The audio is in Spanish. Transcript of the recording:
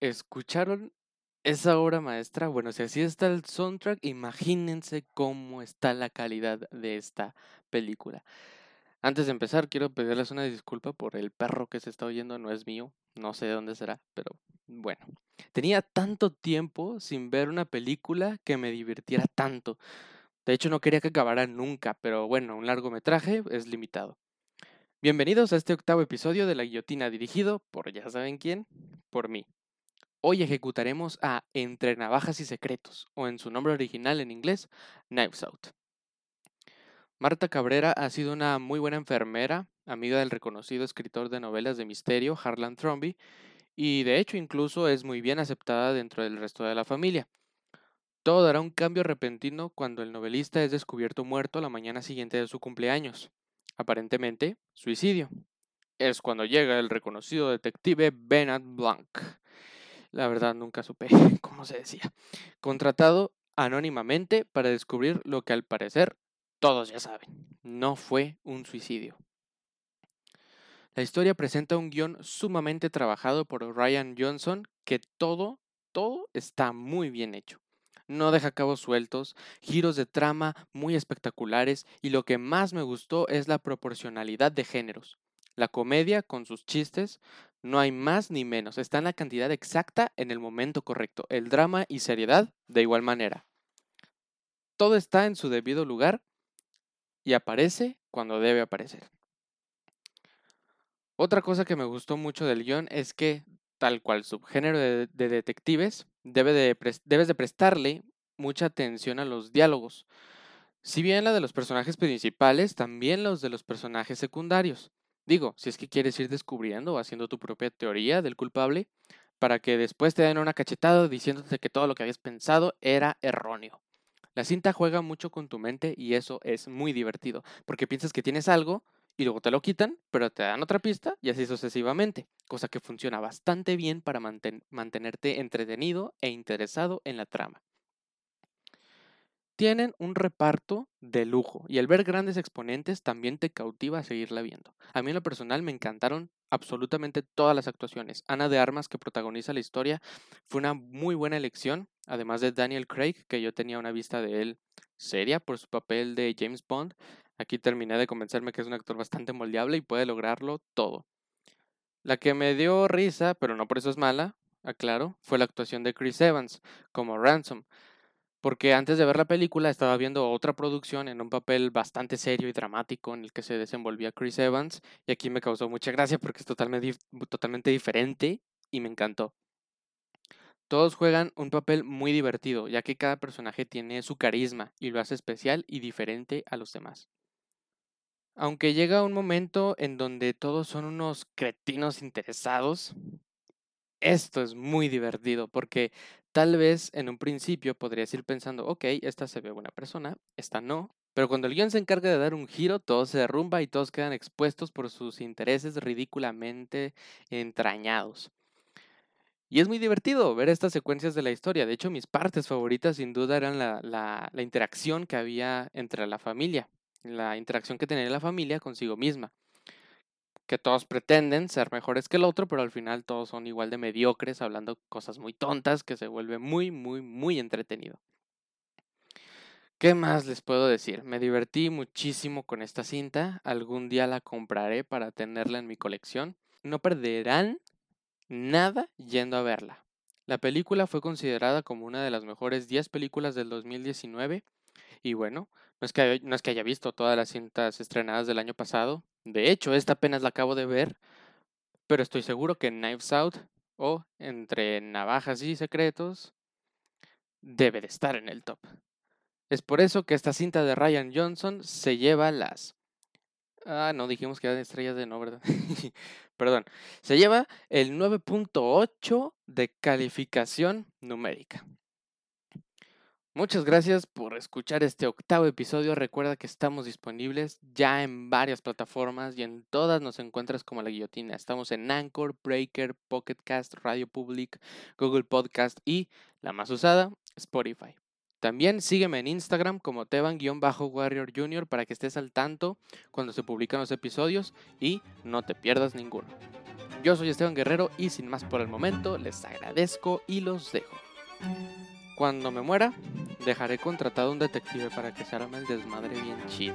¿escucharon esa obra maestra? Bueno, si así está el soundtrack, imagínense cómo está la calidad de esta película. Antes de empezar, quiero pedirles una disculpa por el perro que se está oyendo, no es mío, no sé de dónde será, pero bueno. Tenía tanto tiempo sin ver una película que me divirtiera tanto. De hecho, no quería que acabara nunca, pero bueno, un largometraje es limitado. Bienvenidos a este octavo episodio de La Guillotina dirigido por ya saben quién, por mí. Hoy ejecutaremos a Entre Navajas y Secretos, o en su nombre original en inglés, Knives Out. Marta Cabrera ha sido una muy buena enfermera, amiga del reconocido escritor de novelas de misterio Harlan Thrombey, y de hecho incluso es muy bien aceptada dentro del resto de la familia. Todo dará un cambio repentino cuando el novelista es descubierto muerto la mañana siguiente de su cumpleaños. Aparentemente, suicidio. Es cuando llega el reconocido detective Bernard Blanc. La verdad nunca supe cómo se decía. Contratado anónimamente para descubrir lo que al parecer todos ya saben. No fue un suicidio. La historia presenta un guion sumamente trabajado por Ryan Johnson que todo, todo está muy bien hecho no deja cabos sueltos, giros de trama muy espectaculares y lo que más me gustó es la proporcionalidad de géneros. La comedia, con sus chistes, no hay más ni menos, está en la cantidad exacta en el momento correcto. El drama y seriedad, de igual manera. Todo está en su debido lugar y aparece cuando debe aparecer. Otra cosa que me gustó mucho del guion es que, tal cual subgénero de, de detectives, debe de debes de prestarle mucha atención a los diálogos. Si bien la de los personajes principales, también los de los personajes secundarios. Digo, si es que quieres ir descubriendo o haciendo tu propia teoría del culpable, para que después te den una cachetada diciéndote que todo lo que habías pensado era erróneo. La cinta juega mucho con tu mente y eso es muy divertido, porque piensas que tienes algo y luego te lo quitan, pero te dan otra pista y así sucesivamente, cosa que funciona bastante bien para mantenerte entretenido e interesado en la trama. Tienen un reparto de lujo y el ver grandes exponentes también te cautiva a seguirla viendo. A mí en lo personal me encantaron absolutamente todas las actuaciones. Ana de Armas, que protagoniza la historia, fue una muy buena elección, además de Daniel Craig, que yo tenía una vista de él seria por su papel de James Bond. Aquí terminé de convencerme que es un actor bastante moldeable y puede lograrlo todo. La que me dio risa, pero no por eso es mala, aclaro, fue la actuación de Chris Evans como Ransom. Porque antes de ver la película estaba viendo otra producción en un papel bastante serio y dramático en el que se desenvolvía Chris Evans y aquí me causó mucha gracia porque es totalmente, totalmente diferente y me encantó. Todos juegan un papel muy divertido, ya que cada personaje tiene su carisma y lo hace especial y diferente a los demás. Aunque llega un momento en donde todos son unos cretinos interesados, esto es muy divertido porque tal vez en un principio podrías ir pensando, ok, esta se ve buena persona, esta no, pero cuando el guion se encarga de dar un giro, todo se derrumba y todos quedan expuestos por sus intereses ridículamente entrañados. Y es muy divertido ver estas secuencias de la historia. De hecho, mis partes favoritas sin duda eran la, la interacción que había entre la familia la interacción que tiene la familia consigo misma. Que todos pretenden ser mejores que el otro, pero al final todos son igual de mediocres, hablando cosas muy tontas, que se vuelve muy, muy, muy entretenido. ¿Qué más les puedo decir? Me divertí muchísimo con esta cinta. Algún día la compraré para tenerla en mi colección. No perderán nada yendo a verla. La película fue considerada como una de las mejores 10 películas del 2019 y bueno, no es, que, no es que haya visto todas las cintas estrenadas del año pasado. De hecho, esta apenas la acabo de ver. Pero estoy seguro que Knives Out o Entre Navajas y Secretos debe de estar en el top. Es por eso que esta cinta de Ryan Johnson se lleva las... Ah, no, dijimos que eran estrellas de no, ¿verdad? Perdón. Se lleva el 9.8 de calificación numérica. Muchas gracias por escuchar este octavo episodio. Recuerda que estamos disponibles ya en varias plataformas y en todas nos encuentras como la guillotina. Estamos en Anchor, Breaker, Pocket Cast, Radio Public, Google Podcast y, la más usada, Spotify. También sígueme en Instagram como Teban-Warrior Jr. para que estés al tanto cuando se publican los episodios y no te pierdas ninguno. Yo soy Esteban Guerrero y sin más por el momento, les agradezco y los dejo. Cuando me muera, dejaré contratado a un detective para que se arme el desmadre bien chido.